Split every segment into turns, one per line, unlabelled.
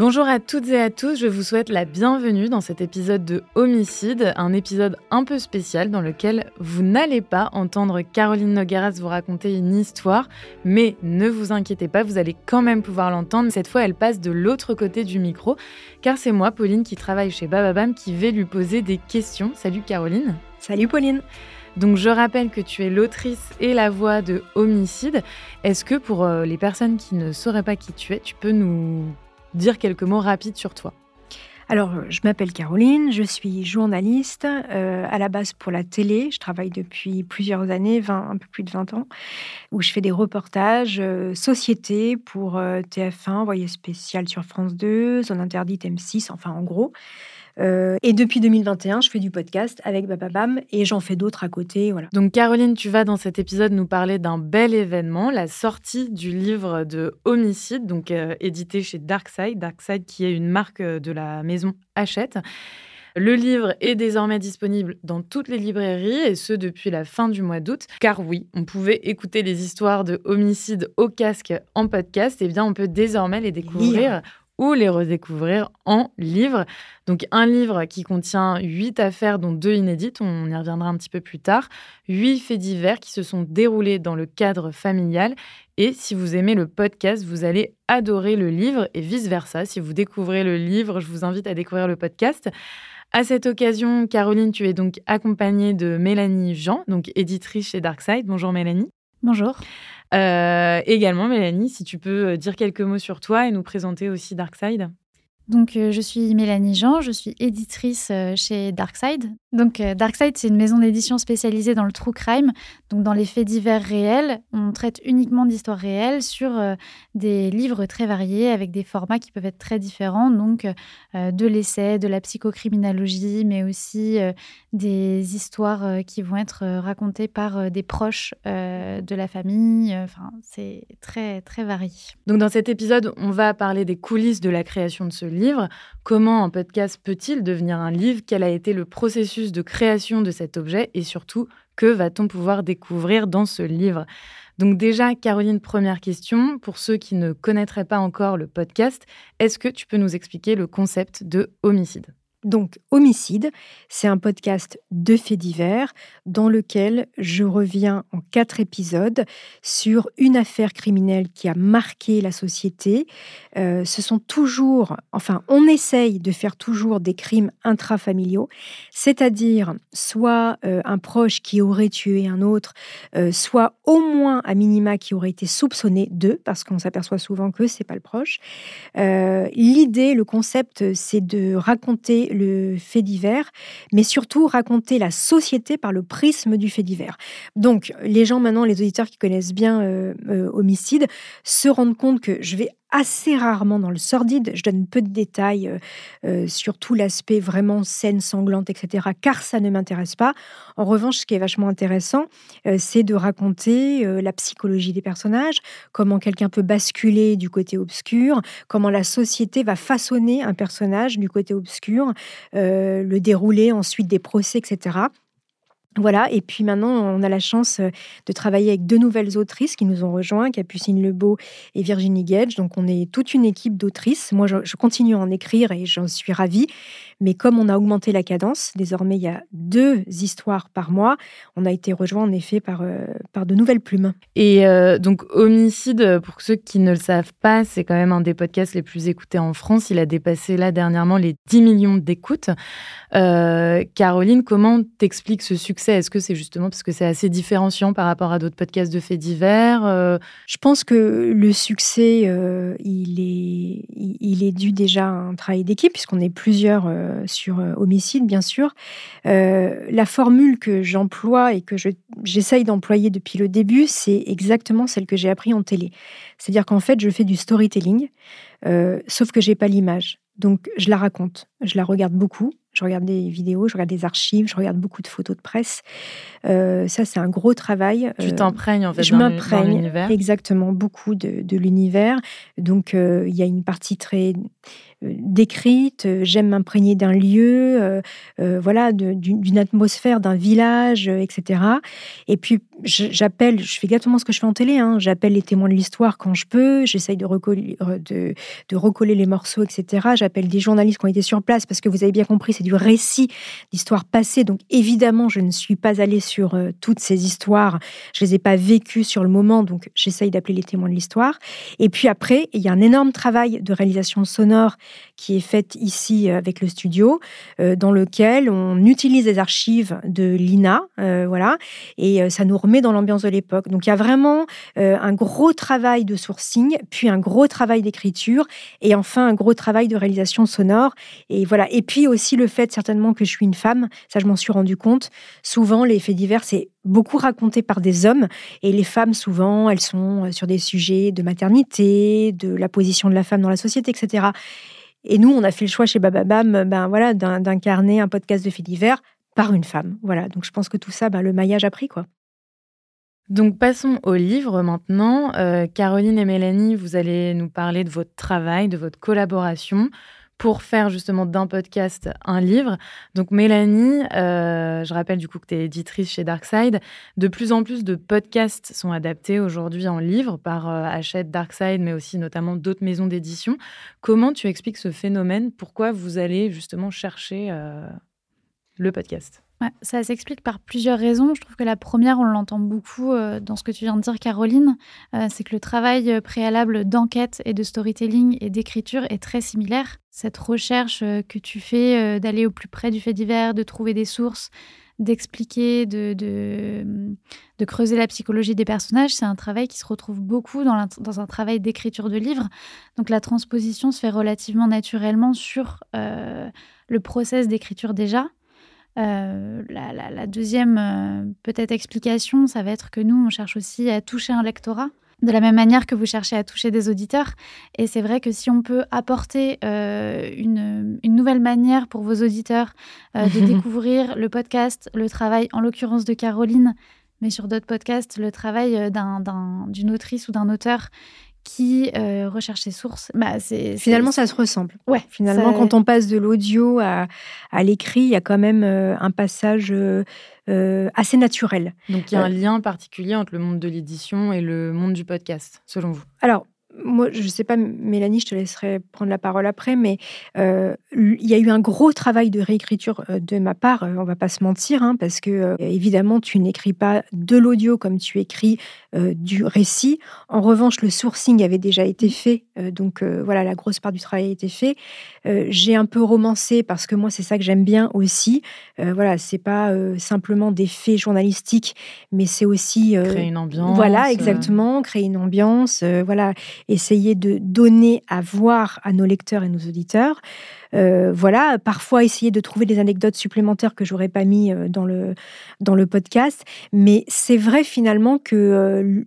Bonjour à toutes et à tous, je vous souhaite la bienvenue dans cet épisode de Homicide, un épisode un peu spécial dans lequel vous n'allez pas entendre Caroline Nogueras vous raconter une histoire, mais ne vous inquiétez pas, vous allez quand même pouvoir l'entendre. Cette fois, elle passe de l'autre côté du micro, car c'est moi, Pauline, qui travaille chez Bababam, qui vais lui poser des questions. Salut Caroline.
Salut Pauline.
Donc je rappelle que tu es l'autrice et la voix de Homicide. Est-ce que pour euh, les personnes qui ne sauraient pas qui tu es, tu peux nous dire quelques mots rapides sur toi
Alors, je m'appelle Caroline, je suis journaliste euh, à la base pour la télé. Je travaille depuis plusieurs années, 20, un peu plus de 20 ans, où je fais des reportages euh, société pour euh, TF1, Envoyé spécial sur France 2, Zone interdite M6, enfin en gros. Euh, et depuis 2021, je fais du podcast avec Bababam et j'en fais d'autres à côté. Voilà.
Donc Caroline, tu vas dans cet épisode nous parler d'un bel événement, la sortie du livre de Homicide, donc euh, édité chez Darkside, Darkside qui est une marque euh, de la maison Hachette. Le livre est désormais disponible dans toutes les librairies et ce depuis la fin du mois d'août. Car oui, on pouvait écouter les histoires de homicide au casque en podcast, et bien on peut désormais les découvrir ou les redécouvrir en livre. Donc un livre qui contient huit affaires, dont deux inédites, on y reviendra un petit peu plus tard, huit faits divers qui se sont déroulés dans le cadre familial. Et si vous aimez le podcast, vous allez adorer le livre et vice-versa. Si vous découvrez le livre, je vous invite à découvrir le podcast. À cette occasion, Caroline, tu es donc accompagnée de Mélanie Jean, donc éditrice chez Darkside. Bonjour Mélanie.
Bonjour.
Euh, également, Mélanie, si tu peux dire quelques mots sur toi et nous présenter aussi Darkside.
Donc, euh, je suis Mélanie Jean, je suis éditrice euh, chez Darkside. Donc, euh, Darkside, c'est une maison d'édition spécialisée dans le true crime, donc dans les faits divers réels. On traite uniquement d'histoires réelles sur euh, des livres très variés avec des formats qui peuvent être très différents, donc euh, de l'essai, de la psychocriminologie, mais aussi des histoires qui vont être racontées par des proches de la famille. Enfin, c'est très, très varié.
Donc, dans cet épisode, on va parler des coulisses de la création de ce livre. Comment un podcast peut-il devenir un livre? Quel a été le processus de création de cet objet? Et surtout, que va-t-on pouvoir découvrir dans ce livre? Donc déjà, Caroline, première question, pour ceux qui ne connaîtraient pas encore le podcast, est-ce que tu peux nous expliquer le concept de homicide?
Donc, Homicide, c'est un podcast de faits divers dans lequel je reviens en quatre épisodes sur une affaire criminelle qui a marqué la société. Euh, ce sont toujours, enfin, on essaye de faire toujours des crimes intrafamiliaux, c'est-à-dire soit euh, un proche qui aurait tué un autre, euh, soit au moins à minima qui aurait été soupçonné d'eux, parce qu'on s'aperçoit souvent que c'est pas le proche. L'idée, le concept, c'est de raconter le fait divers, mais surtout raconter la société par le prisme du fait divers. Donc, les gens maintenant, les auditeurs qui connaissent bien euh, euh, Homicide, se rendent compte que je vais assez rarement dans le sordide. Je donne peu de détails euh, euh, sur tout l'aspect vraiment scène sanglante, etc., car ça ne m'intéresse pas. En revanche, ce qui est vachement intéressant, euh, c'est de raconter la psychologie des personnages, comment quelqu'un peut basculer du côté obscur, comment la société va façonner un personnage du côté obscur, le dérouler ensuite des procès, etc. Voilà, et puis maintenant, on a la chance euh, de travailler avec deux nouvelles autrices qui nous ont rejoints, Capucine Lebeau et Virginie Gage. Donc, on est toute une équipe d'autrices. Moi, je, continue à en écrire et j'en suis ravie. Mais comme on a augmenté la cadence, désormais, il y a deux histoires par mois, on a été rejoint en effet par, euh, par de nouvelles plumes.
Et euh, donc, Homicide, pour ceux qui ne le savent pas, c'est quand même un des podcasts les plus écoutés en France. Il a dépassé là dernièrement les 10 millions d'écoutes. Caroline, comment t'expliques ce succès Est-ce que c'est justement parce que c'est assez différenciant par rapport à d'autres podcasts de faits divers euh?
Je pense que le succès, euh, il, est, il est dû déjà à un travail d'équipe, puisqu'on est plusieurs sur Homicide, bien sûr. la formule que j'emploie et que j'essaye d'employer depuis le début, c'est exactement celle que j'ai appris en télé. C'est-à-dire qu'en fait, je fais du storytelling, sauf que j'ai pas l'image. Donc, je la raconte, je la regarde beaucoup, je regarde des vidéos, je regarde des archives, je regarde beaucoup de photos de presse. Euh, ça, c'est un gros travail.
Tu euh, t'imprègnes en fait
Je m'imprègne exactement beaucoup de, de l'univers. Donc, euh, il y a une partie très décrite, j'aime m'imprégner d'un lieu, euh, euh, voilà, d'une atmosphère, d'un village, euh, etc. Et puis j'appelle, je fais exactement ce que je fais en télé, hein, j'appelle les témoins de l'histoire quand je peux, j'essaye de, recoller, de, de recoller les morceaux, etc. J'appelle des journalistes qui ont été sur place parce que vous avez bien compris, c'est du récit d'histoire passée. Donc évidemment, je ne suis pas allée sur toutes ces histoires, je les ai pas vécues sur le moment, donc j'essaye d'appeler les témoins de l'histoire. Et puis après, il y a un énorme travail de réalisation sonore qui est faite ici euh, avec le studio, euh, dans lequel on utilise les archives de l'INA, euh, voilà, et ça nous remet dans l'ambiance de l'époque. Donc il y a vraiment un gros travail de sourcing, puis un gros travail d'écriture, et enfin un gros travail de réalisation sonore. Et voilà. Et puis aussi le fait certainement que je suis une femme, ça je m'en suis rendu compte. Souvent les faits divers c'est beaucoup raconté par des hommes et les femmes souvent elles sont sur des sujets de maternité, de la position de la femme dans la société, etc. Et nous, on a fait le choix chez Bababam ben voilà, d'incarner un podcast de faits divers par une femme. Voilà, donc je pense que tout ça, ben, le maillage a pris. quoi.
Donc passons au livre maintenant. Euh, Caroline et Mélanie, vous allez nous parler de votre travail, de votre collaboration pour faire justement d'un podcast un livre. Donc Mélanie, euh, je rappelle du coup que tu es éditrice chez Darkside. De plus en plus de podcasts sont adaptés aujourd'hui en livre par euh, Hachette, Darkside, mais aussi notamment d'autres maisons d'édition. Comment tu expliques ce phénomène? Pourquoi vous allez justement chercher euh, le podcast?
Ça s'explique par plusieurs raisons. Je trouve que la première, on l'entend beaucoup euh, dans ce que tu viens de dire, Caroline, euh, c'est que le travail euh, préalable d'enquête et de storytelling et d'écriture est très similaire. Cette recherche que tu fais d'aller au plus près du fait divers, de trouver des sources, d'expliquer, de, creuser la psychologie des personnages, c'est un travail qui se retrouve beaucoup dans, dans un travail d'écriture de livre. Donc la transposition se fait relativement naturellement sur le process d'écriture déjà. Euh, la, deuxième euh, peut-être explication, ça va être que nous, on cherche aussi à toucher un lectorat de la même manière que vous cherchez à toucher des auditeurs. Et c'est vrai que si on peut apporter euh, une, nouvelle manière pour vos auditeurs de découvrir le podcast, le travail, en l'occurrence de Caroline, mais sur d'autres podcasts, le travail d'une autrice ou d'un auteur qui euh, recherche ses sources.
Bah, c'est, Finalement, ça se ressemble. Ouais, Finalement, quand on passe de l'audio à, à l'écrit, il y a quand même euh, un passage euh, assez naturel.
Donc, il y a un lien particulier entre le monde de l'édition et le monde du podcast, selon vous?
Alors, moi, je ne sais pas, Mélanie, je te laisserai prendre la parole après, mais euh, il y a eu un gros travail de réécriture euh, de ma part, euh, on va pas se mentir, hein, parce que évidemment, tu n'écris pas de l'audio comme tu écris du récit. En revanche, le sourcing avait déjà été fait, donc voilà, la grosse part du travail a été fait. J'ai un peu romancé parce que moi, c'est ça que j'aime bien aussi. voilà, c'est pas simplement des faits journalistiques, mais c'est aussi
créer une ambiance.
Voilà, exactement, créer une ambiance. voilà essayer de donner à voir à nos lecteurs et nos auditeurs euh, voilà, parfois essayer de trouver des anecdotes supplémentaires que j'aurais pas mis euh, dans le, dans le podcast. Mais c'est vrai finalement que euh,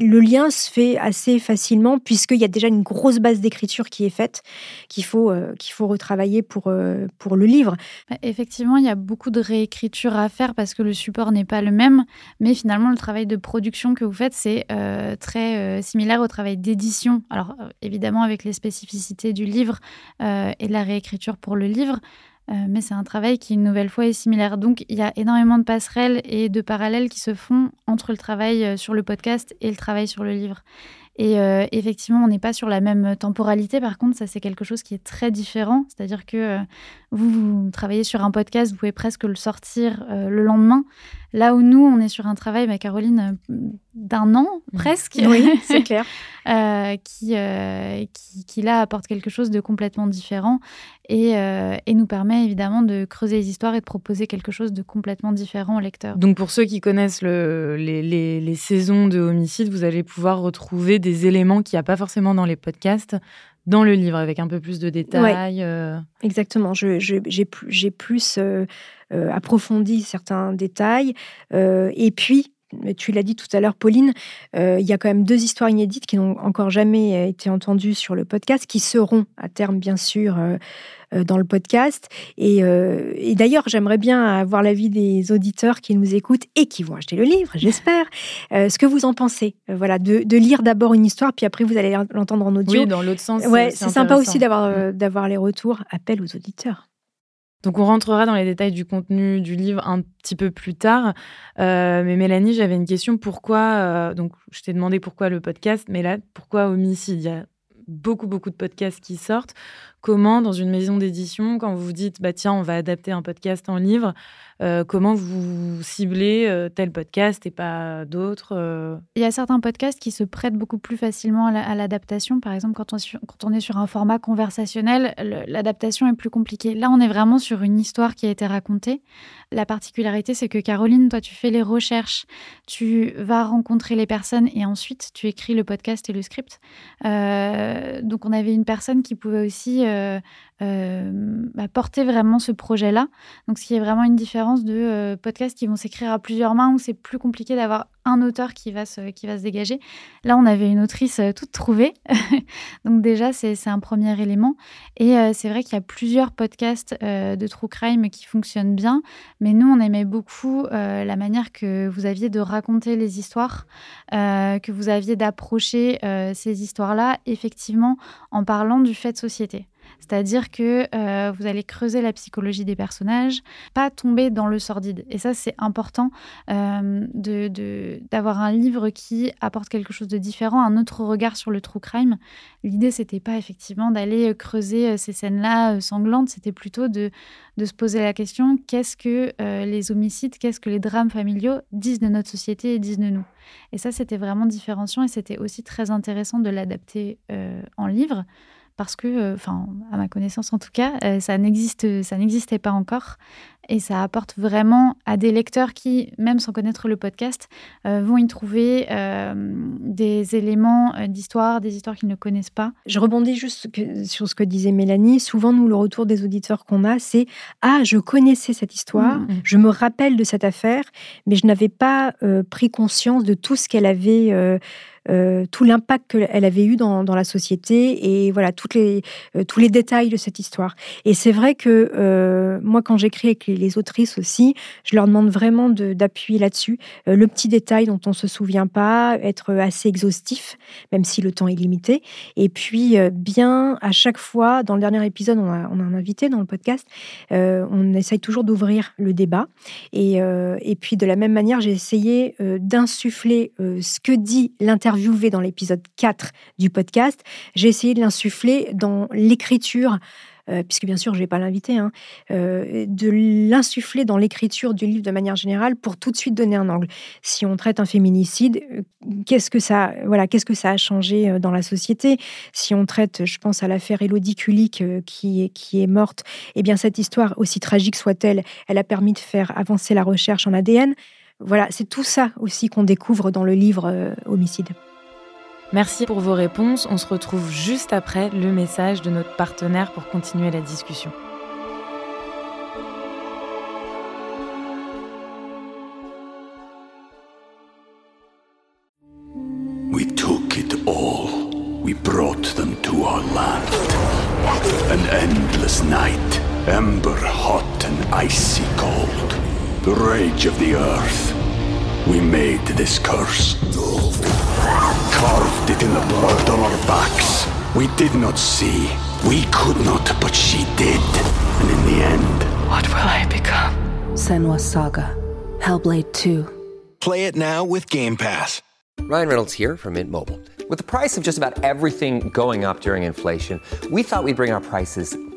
le lien se fait assez facilement puisqu'il y a déjà une grosse base d'écriture qui est faite, qu'il faut, faut retravailler pour, pour le livre.
Bah, effectivement, il y a beaucoup de réécriture à faire parce que le support n'est pas le même. Mais finalement, le travail de production que vous faites, c'est très similaire au travail d'édition. Alors, évidemment, avec les spécificités du livre et la réécriture pour le livre. mais c'est un travail qui, une nouvelle fois, est similaire. Donc, il y a énormément de passerelles et de parallèles qui se font entre le travail sur le podcast et le travail sur le livre. Et euh, effectivement, on n'est pas sur la même temporalité. Par contre, ça, c'est quelque chose qui est très différent. C'est-à-dire que euh, vous, vous, travaillez sur un podcast, vous pouvez presque le sortir euh, le lendemain. Là où nous, on est sur un travail, bah, Caroline, d'un an mmh. presque.
Oui, c'est clair.
qui, qui, qui, là, apporte quelque chose de complètement différent et, et, nous permet évidemment de creuser les histoires et de proposer quelque chose de complètement différent au lecteur.
Donc, pour ceux qui connaissent le, les, les, les saisons de Homicide, vous allez pouvoir retrouver des éléments qu'il n'y a pas forcément dans les podcasts dans le livre avec un peu plus de détails.
Euh. Exactement, j'ai plus euh, euh, approfondi certains détails. et puis, tu l'as dit tout à l'heure, Pauline, il y a quand même deux histoires inédites qui n'ont encore jamais été entendues sur le podcast, qui seront à terme, bien sûr, euh, dans le podcast. Euh, et, d'ailleurs, j'aimerais bien avoir l'avis des auditeurs qui nous écoutent et qui vont acheter le livre, j'espère. Euh, ce que vous en pensez, voilà, de, lire d'abord une histoire, puis après vous allez l'entendre en audio.
Oui, dans l'autre sens.
Ouais, c'est sympa aussi d'avoir mm. d'avoir les retours. Appel aux auditeurs.
Donc on rentrera dans les détails du contenu du livre un petit peu plus tard. mais Mélanie, j'avais une question. Pourquoi Donc je t'ai demandé pourquoi le podcast, mais là, pourquoi homicide Il y a beaucoup beaucoup de podcasts qui sortent comment, dans une maison d'édition, quand vous vous dites, bah, tiens, on va adapter un podcast en livre, euh, comment vous ciblez euh, tel podcast et pas d'autres euh?
Il y a certains podcasts qui se prêtent beaucoup plus facilement à l'adaptation. Par exemple, quand on, quand on, est sur un format conversationnel, l'adaptation est plus compliquée. Là, on est vraiment sur une histoire qui a été racontée. La particularité, c'est que Caroline, toi, tu fais les recherches, tu vas rencontrer les personnes et ensuite tu écris le podcast et le script. donc, on avait une personne qui pouvait aussi euh, euh, bah, porter vraiment ce projet-là. Donc, ce qui est vraiment une différence de euh, podcasts qui vont s'écrire à plusieurs mains où c'est plus compliqué d'avoir un auteur qui va, qui va se dégager. Là, on avait une autrice toute trouvée. Donc, déjà, c'est un premier élément. Et c'est vrai qu'il y a plusieurs podcasts de True Crime qui fonctionnent bien. Mais nous, on aimait beaucoup la manière que vous aviez de raconter les histoires, que vous aviez d'approcher ces histoires-là, effectivement, en parlant du fait de société. C'est-à-dire que euh, vous allez creuser la psychologie des personnages, pas tomber dans le sordide. Et ça, c'est important euh, d'avoir un livre qui apporte quelque chose de différent, un autre regard sur le true crime. L'idée, c'était pas effectivement d'aller creuser euh, ces scènes-là sanglantes, c'était plutôt de, de se poser la question qu'est-ce que les homicides, qu'est-ce que les drames familiaux disent de notre société et disent de nous? Et ça, c'était vraiment différenciant et c'était aussi très intéressant de l'adapter en livre parce que, euh, à ma connaissance en tout cas, euh, ça n'existait pas encore, et ça apporte vraiment à des lecteurs qui, même sans connaître le podcast, euh, vont y trouver des éléments d'histoire, des histoires qu'ils ne connaissent pas.
Je rebondis juste sur ce que disait Mélanie. Souvent, nous, le retour des auditeurs qu'on a, c'est ah, je connaissais cette histoire, mmh, mmh. je me rappelle de cette affaire, mais je n'avais pas pris conscience de tout ce qu'elle avait euh, tout l'impact qu'elle avait eu dans, la société et voilà toutes les, euh, tous les détails de cette histoire. Et c'est vrai que euh, moi, quand j'écris avec les, autrices aussi, je leur demande vraiment d'appuyer là-dessus. le petit détail dont on ne se souvient pas, être assez exhaustif, même si le temps est limité. Et puis, bien, à chaque fois, dans le dernier épisode, on a, un invité dans le podcast, on essaye toujours d'ouvrir le débat. Et, et puis, de la même manière, j'ai essayé d'insuffler ce que dit l'interview interviewé dans l'épisode 4 du podcast, j'ai essayé de l'insuffler dans l'écriture. Euh, puisque bien sûr je ne vais pas l'inviter, hein, euh, de l'insuffler dans l'écriture du livre de manière générale pour tout de suite donner un angle. Si on traite un féminicide, euh, qu'est-ce que ça, voilà, qu'est-ce que ça a changé dans la société? Si on traite, je pense à l'affaire Elodie Kulik qui, qui est morte, eh bien cette histoire, aussi tragique soit-elle, elle a permis de faire avancer la recherche en ADN. Voilà, c'est tout ça aussi qu'on découvre dans le livre Homicide.
Merci pour vos réponses. On se retrouve juste après le message de notre partenaire pour continuer la discussion.
We took it all. We brought them to our land. An endless night, ember hot and icy cold. the rage of the earth. We made this curse. Carved it in the blood on our backs. We did not see. We could not, but she did. And in the end,
What will I become? Senwa Saga. Hellblade 2.
Play it now with Game Pass.
Ryan Reynolds here from Mint Mobile. With the price of just about everything going up during inflation, we thought we'd bring our prices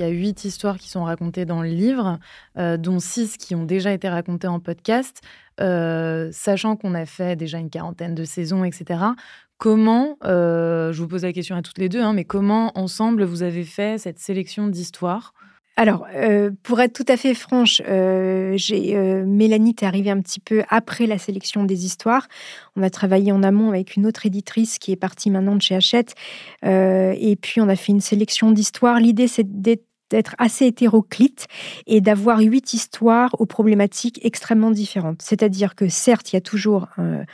Il y a huit histoires qui sont racontées dans le livre, euh, dont six qui ont déjà été racontées en podcast. Euh, sachant qu'on a fait déjà une quarantaine de saisons, etc. Comment, euh, je vous pose la question à toutes les deux, hein, mais comment ensemble vous avez fait cette sélection d'histoires?
Alors, pour être tout à fait franche, euh, Mélanie est arrivée un petit peu après la sélection des histoires. On a travaillé en amont avec une autre éditrice qui est partie maintenant de chez Hachette. Et puis, on a fait une sélection d'histoires. L'idée, c'est d'être d'être assez hétéroclite et d'avoir huit histoires aux problématiques extrêmement différentes. C'est-à-dire que certes, il y a toujours un-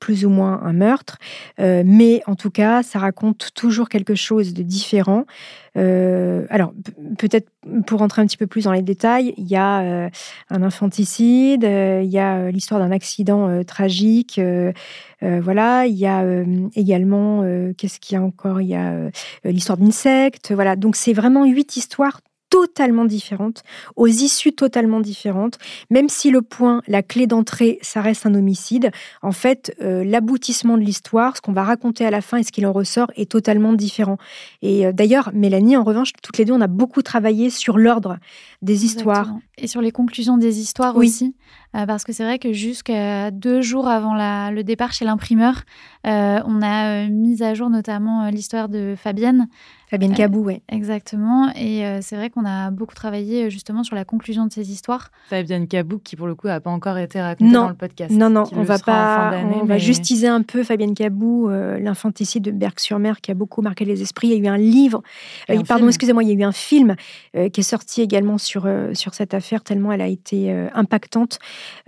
plus ou moins un meurtre, euh, mais en tout cas, ça raconte toujours quelque chose de différent. Euh, alors, peut-être pour rentrer un petit peu plus dans les détails, il y a euh, un infanticide, il y a l'histoire d'un accident tragique, voilà, il y a également, qu'est-ce qu'il y a encore? Il y a l'histoire d'insectes, voilà. Donc, c'est vraiment huit histoires totalement différentes, aux issues totalement différentes, même si le point, la clé d'entrée, ça reste un homicide, en fait, euh, l'aboutissement de l'histoire, ce qu'on va raconter à la fin et ce qu'il en ressort est totalement différent. Et euh, d'ailleurs, Mélanie, en revanche, toutes les deux, on a beaucoup travaillé sur l'ordre des histoires.
Exactement. Et sur les conclusions des histoires
Oui.
aussi. Euh, parce que c'est vrai que jusqu'à deux jours avant la- le départ chez l'imprimeur, on a mis à jour notamment l'histoire de Fabienne.
Fabienne Cabou, ouais.
Exactement. Et euh, c'est vrai qu'on a beaucoup travaillé euh, justement sur la conclusion de ces histoires.
Fabienne Kabouk, qui pour le coup n'a pas encore été racontée
Non.
dans le podcast.
Non, non, on va pas, on va
mais-
teaser un peu Fabienne Cabou, euh, l'infanticide de Berck-sur-Mer qui a beaucoup marqué les esprits. Il y a eu un livre, euh,
un
pardon, excusez-moi, il y a eu un film euh, qui est sorti également sur, euh, sur cette affaire tellement elle a été euh, impactante.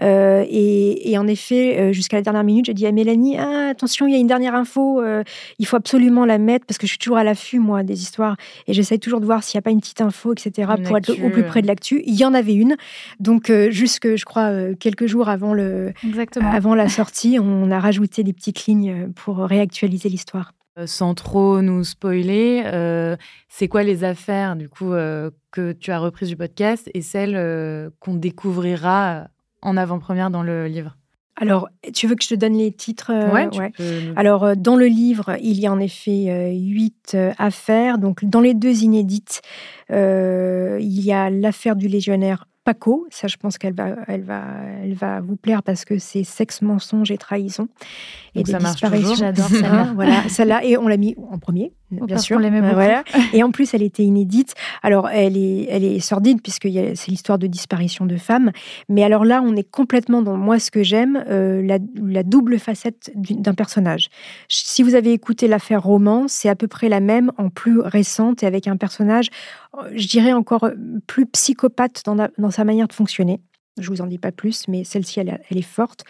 Euh, et, et en effet, euh, jusqu'à la dernière minute, j'ai dit à Mélanie, Ah, attention, il y a une dernière info, euh, il faut absolument la mettre parce que je suis toujours à l'affût, moi, des histoires et j'essaye toujours de voir s'il n'y a pas une petite info, etc.,
Une
pour être au plus près de l'actu. Il y en avait une. Donc, euh, jusque, je crois, euh, quelques jours avant le,
Exactement.
avant la sortie, on a rajouté des petites lignes pour réactualiser l'histoire.
Euh, sans trop nous spoiler, euh, c'est quoi les affaires du coup euh, que tu as reprises du podcast et celles euh, qu'on découvrira en avant-première dans le livre?
Alors, tu veux que je te donne les titres euh,
Ouais, peux
Alors, euh, dans le livre, il y a en effet euh, huit affaires. Donc, dans les deux inédites, euh, il y a l'affaire du légionnaire Paco. Ça, je pense qu'elle va, elle va, elle va vous plaire parce que c'est sexe, mensonge et trahison. Et
Donc,
des
ça marche
disparitions.
toujours.
J'adore celle-là.
Voilà, celle-là. Et on l'a mis en premier, bien
parce
sûr. Euh,
beaucoup.
Voilà. Et en plus, elle était inédite. Alors, elle est, elle est sordide puisque c'est l'histoire de disparition de femmes. Mais alors là, on est complètement dans moi ce que j'aime, euh, la, la double facette d'un personnage. Si vous avez écouté l'affaire Roman, c'est à peu près la même en plus récente et avec un personnage, euh, je dirais encore plus psychopathe dans, la- dans sa manière de fonctionner. Je vous en dis pas plus, mais celle-ci, elle, elle est forte.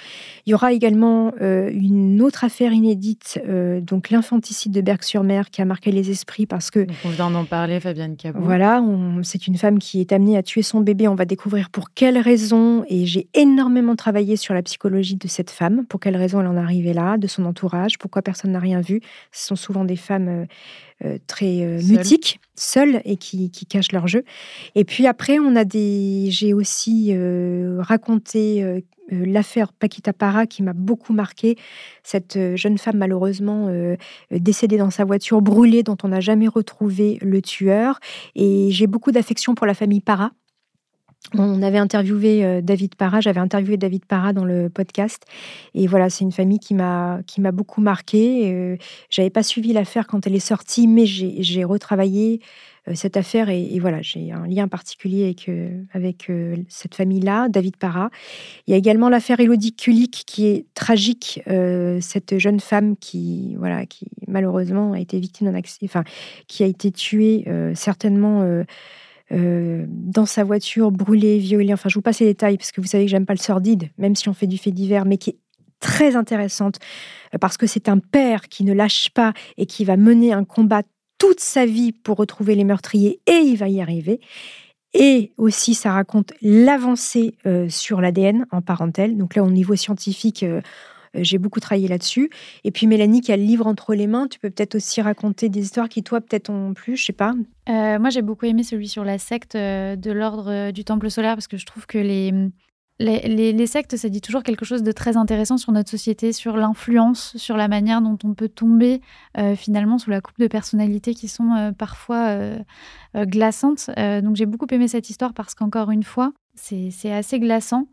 Il y aura également euh, une autre affaire inédite, euh, donc l'infanticide de Berck-sur-Mer, qui a marqué les esprits parce que
Donc, on vient d'en parler, Fabienne Cabot.
voilà, c'est une femme qui est amenée à tuer son bébé. On va découvrir pour quelles raisons. Et j'ai énormément travaillé sur la psychologie de cette femme, pour quelles raisons elle en est arrivée là, de son entourage, pourquoi personne n'a rien vu. Ce sont souvent des femmes euh, très euh, mutiques, seules et qui, qui cachent leur jeu. Et puis après, on a des. J'ai aussi euh, raconté. euh, euh, L'affaire Paquita Para qui m'a beaucoup marqué, cette euh, jeune femme malheureusement euh, euh, décédée dans sa voiture, brûlée, dont on n'a jamais retrouvé le tueur. Et j'ai beaucoup d'affection pour la famille Para. On avait interviewé euh, David Para, j'avais interviewé David Para dans le podcast. Et voilà, c'est une famille qui m'a beaucoup marqué. Euh, J'avais pas suivi l'affaire quand elle est sortie, mais j'ai retravaillé euh, cette affaire et, voilà, j'ai un lien particulier avec, avec cette famille-là, David Para. Il y a également l'affaire Elodie Kulik qui est tragique, cette jeune femme qui, voilà, qui malheureusement a été victime d'un accident, enfin, qui a été tuée certainement dans sa voiture, brûlé, violé. Enfin, je vous passe les détails parce que vous savez que j'aime pas le sordide, même si on fait du fait divers, mais qui est très intéressante parce que c'est un père qui ne lâche pas et qui va mener un combat toute sa vie pour retrouver les meurtriers et il va y arriver. Et aussi, ça raconte l'avancée sur l'ADN en parentèle. Donc là, au niveau scientifique, euh, j'ai beaucoup travaillé là-dessus. Et puis Mélanie, qui a le livre entre les mains, tu peux peut-être aussi raconter des histoires qui, toi, peut-être ont plu, je sais pas.
Euh, moi, j'ai beaucoup aimé celui sur la secte euh, de l'ordre du Temple solaire parce que je trouve que les, les, sectes, ça dit toujours quelque chose de très intéressant sur notre société, sur l'influence, sur la manière dont on peut tomber finalement sous la coupe de personnalités qui sont parfois glaçantes. donc j'ai beaucoup aimé cette histoire parce qu'encore une fois, c'est assez glaçant.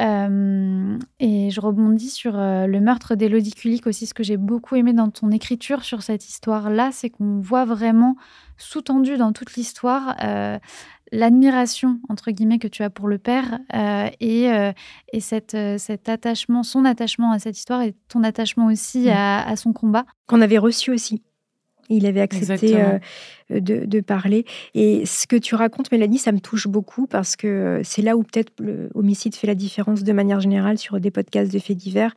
Euh, et je rebondis sur euh, le meurtre d'Élodie Kulik aussi. Ce que j'ai beaucoup aimé dans ton écriture sur cette histoire-là, c'est qu'on voit vraiment sous-tendu dans toute l'histoire euh, l'admiration, entre guillemets, que tu as pour le père et, et cet attachement, son attachement à cette histoire et ton attachement aussi mmh. à son combat.
Qu'on avait reçu aussi. Il avait accepté euh, de, parler. Et ce que tu racontes, Mélanie, ça me touche beaucoup parce que c'est là où peut-être l'homicide fait la différence de manière générale sur des podcasts de faits divers.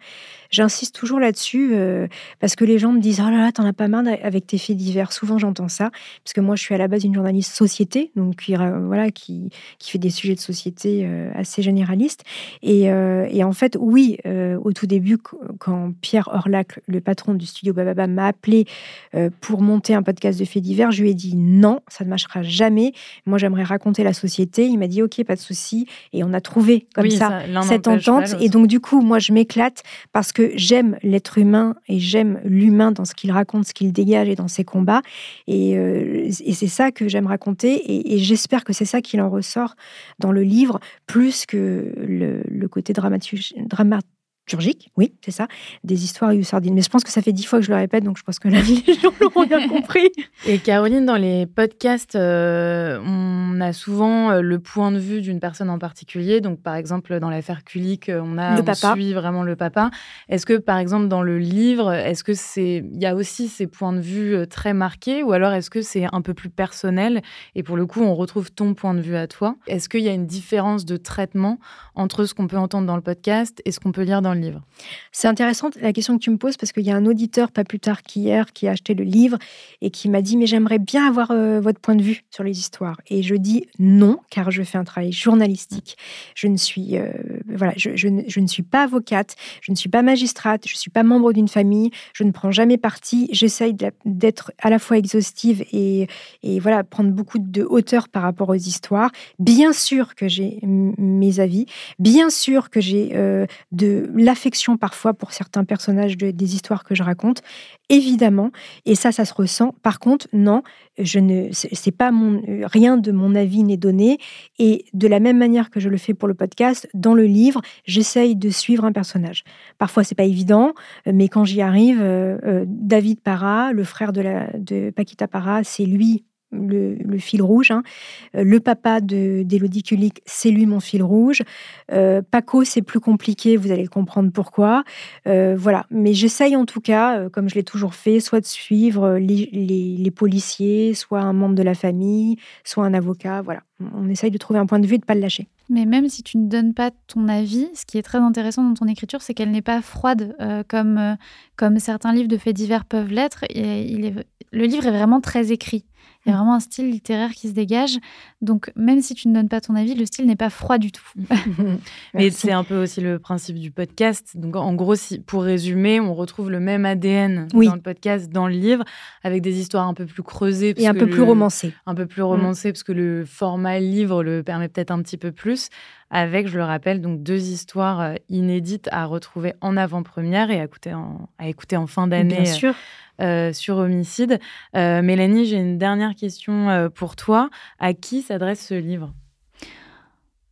J'insiste toujours là-dessus euh, parce que les gens me disent Oh là là, t'en as pas marre avec tes faits divers. Souvent, j'entends ça parce que moi, je suis à la base une journaliste société, donc qui, euh, voilà, qui, qui fait des sujets de société assez généralistes. Et, et, en fait, oui, au tout début, quand Pierre Orlac, le patron du studio Bababa, m'a appelé pour monter un podcast de faits divers, je lui ai dit non, ça ne marchera jamais. Moi, j'aimerais raconter la société. Il m'a dit ok, pas de souci. Et on a trouvé comme ça, cette entente. Et donc, du coup, moi, je m'éclate parce que j'aime l'être humain et j'aime l'humain dans ce qu'il raconte, ce qu'il dégage et dans ses combats. Et, euh, c'est ça que j'aime raconter. Et, j'espère que c'est ça qu'il en ressort dans le livre, plus que le, côté dramatique Turgique, oui, c'est ça, des histoires sardines. Mais je pense que ça fait dix fois que je le répète, donc je pense que là, les gens l'auront bien compris.
Et Caroline, dans les podcasts, euh, on a souvent euh, le point de vue d'une personne en particulier. Donc, par exemple, dans l'affaire Kulik, euh, on a
le on
suit vraiment le papa. Est-ce que, par exemple, dans le livre, est-ce que c'est, il y a aussi ces points de vue très marqués, ou alors est-ce que c'est un peu plus personnel? Et pour le coup, on retrouve ton point de vue à toi Est-ce qu'il y a une différence de traitement entre ce qu'on peut entendre dans le podcast et ce qu'on peut lire dans livre
C'est intéressant la question que tu me poses parce qu'il y a un auditeur, pas plus tard qu'hier, qui a acheté le livre et qui m'a dit Mais j'aimerais bien avoir euh, votre point de vue sur les histoires. Et je dis non, car je fais un travail journalistique. Je ne suis, euh, voilà, je, ne, suis pas avocate, je ne suis pas magistrate, je ne suis pas membre d'une famille, je ne prends jamais parti. J'essaye d'être à la fois exhaustive et, et voilà, prendre beaucoup de hauteur par rapport aux histoires. Bien sûr que j'ai mes avis, bien sûr que j'ai euh, de l'affection parfois pour certains personnages des histoires que je raconte, évidemment, et ça, ça se ressent. Par contre, non, je ne, c'est pas mon, rien de mon avis n'est donné, et de la même manière que je le fais pour le podcast, dans le livre, j'essaye de suivre un personnage. Parfois, c'est pas évident, mais quand j'y arrive, euh, euh, David Parra, le frère de, la, de Paquita Parra, c'est lui le, fil rouge. Hein. Euh, le papa d'Elodie Kulik, c'est lui mon fil rouge. Euh, Paco, c'est plus compliqué, vous allez comprendre pourquoi. Euh, voilà, mais j'essaye en tout cas, comme je l'ai toujours fait, soit de suivre les, policiers, soit un membre de la famille, soit un avocat. Voilà, on essaye de trouver un point de vue et de ne pas le lâcher.
Mais même si tu ne donnes pas ton avis, ce qui est très intéressant dans ton écriture, c'est qu'elle n'est pas froide comme, comme certains livres de faits divers peuvent l'être. Il est, le livre est vraiment très écrit. Il y a vraiment un style littéraire qui se dégage. Donc, même si tu ne donnes pas ton avis, le style n'est pas froid du tout.
Mais c'est un peu aussi le principe du podcast. Donc, en gros, si, pour résumer, on retrouve le même ADN dans le podcast, dans le livre, avec des histoires un peu plus creusées.
Et un peu plus romancées.
Un peu plus romancées, parce que le format livre le permet peut-être un petit peu plus avec, je le rappelle, donc deux histoires euh, inédites à retrouver en avant-première et à écouter en, à écouter en fin d'année.
Sûr.
Euh, sur homicide. Euh, Mélanie, j'ai une dernière question euh, pour toi. À qui s'adresse ce livre?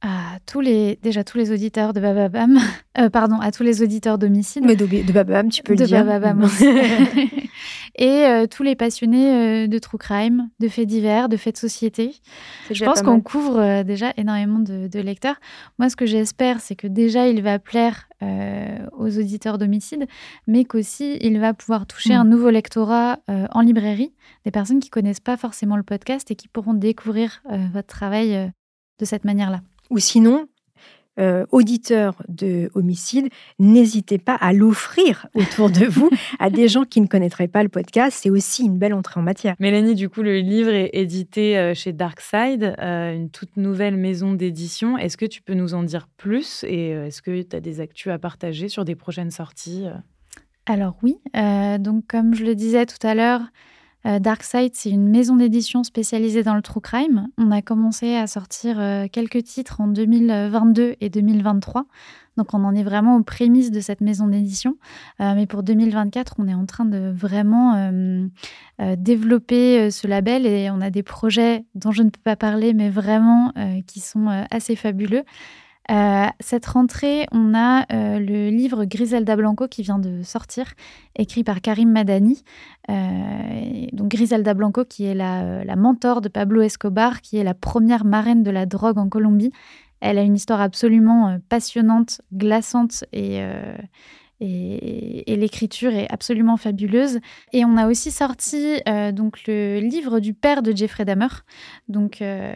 À tous les déjà tous les auditeurs de Bababam, pardon, à tous les auditeurs d'homicide.
Mais de, Bababam, tu peux
le
dire.
De Bababam aussi. et tous les passionnés de true crime, de faits divers, de faits de société. Je pense qu'on couvre déjà énormément de, de, lecteurs. Moi, ce que j'espère, c'est que déjà il va plaire aux auditeurs d'homicide, mais qu'aussi il va pouvoir toucher
Mm.
un nouveau lectorat euh, en librairie, des personnes qui connaissent pas forcément le podcast et qui pourront découvrir euh, votre travail euh, de cette manière-là.
Ou sinon, euh, auditeurs de homicide, n'hésitez pas à l'offrir autour de vous à des gens qui ne connaîtraient pas le podcast. C'est aussi une belle entrée en matière.
Mélanie, du coup, le livre est édité euh, chez Darkside, euh, une toute nouvelle maison d'édition. Est-ce que tu peux nous en dire plus et euh, est-ce que tu as des actus à partager sur des prochaines sorties euh?
Alors oui, euh, donc comme je le disais tout à l'heure, euh, Darkside, c'est une maison d'édition spécialisée dans le true crime. On a commencé à sortir euh, quelques titres en 2022 et 2023. Donc on en est vraiment aux prémices de cette maison d'édition. Euh, mais pour 2024, on est en train de vraiment euh, développer ce label et on a des projets dont je ne peux pas parler, mais vraiment qui sont assez fabuleux. Euh, cette rentrée, on a euh, le livre Griselda Blanco qui vient de sortir, écrit par Karim Madani. Euh, donc Griselda Blanco, qui est la, la mentor de Pablo Escobar, qui est la première marraine de la drogue en Colombie. Elle a une histoire absolument passionnante, glaçante et, et, et l'écriture est absolument fabuleuse. Et on a aussi sorti euh, donc le livre du père de Jeffrey Dahmer, donc, euh,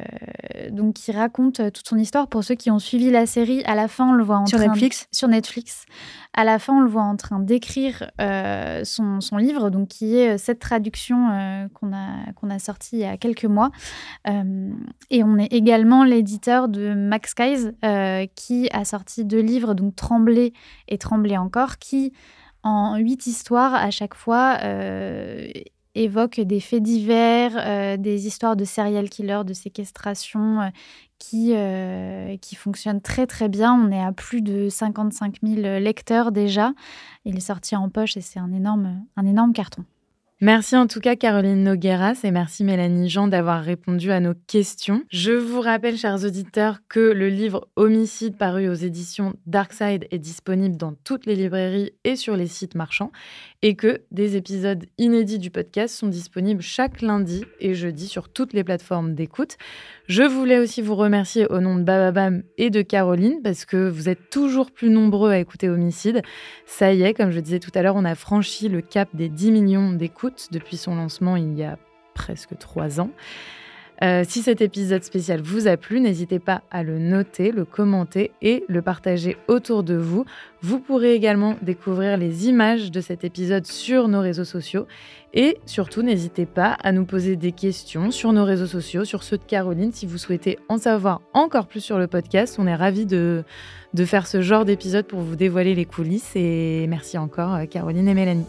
donc qui raconte euh, toute son histoire. Pour ceux qui ont suivi la série, à la fin on le voit en
Sur
train
Netflix
sur Netflix. À la fin, on le voit en train d'écrire euh, son, son livre, donc qui est cette traduction qu'on a, qu'on a sortie il y a quelques mois. Et on est également l'éditeur de Max Skies, euh, qui a sorti deux livres, donc Trembler et Trembler encore, qui, en huit histoires à chaque fois, euh, évoquent des faits divers, euh, des histoires de serial killers, de séquestration, euh, qui, euh, qui fonctionnent très très bien. On est à plus de 55 000 lecteurs déjà. Il est sorti en poche et c'est un énorme, un énorme carton.
Merci en tout cas Caroline Nogueras et merci Mélanie Jean d'avoir répondu à nos questions. Je vous rappelle, chers auditeurs, que le livre Homicide paru aux éditions Darkside est disponible dans toutes les librairies et sur les sites marchands et que des épisodes inédits du podcast sont disponibles chaque lundi et jeudi sur toutes les plateformes d'écoute. Je voulais aussi vous remercier au nom de Bababam et de Caroline parce que vous êtes toujours plus nombreux à écouter Homicide. Ça y est, comme je disais tout à l'heure, on a franchi le cap des 10 millions d'écoutes depuis son lancement il y a presque trois ans. Euh, si cet épisode spécial vous a plu, n'hésitez pas à le noter, le commenter et le partager autour de vous. Vous pourrez également découvrir les images de cet épisode sur nos réseaux sociaux. Et surtout, n'hésitez pas à nous poser des questions sur nos réseaux sociaux, sur ceux de Caroline, si vous souhaitez en savoir encore plus sur le podcast. On est ravis de, de faire ce genre d'épisode pour vous dévoiler les coulisses. Et merci encore, euh, Caroline et Mélanie.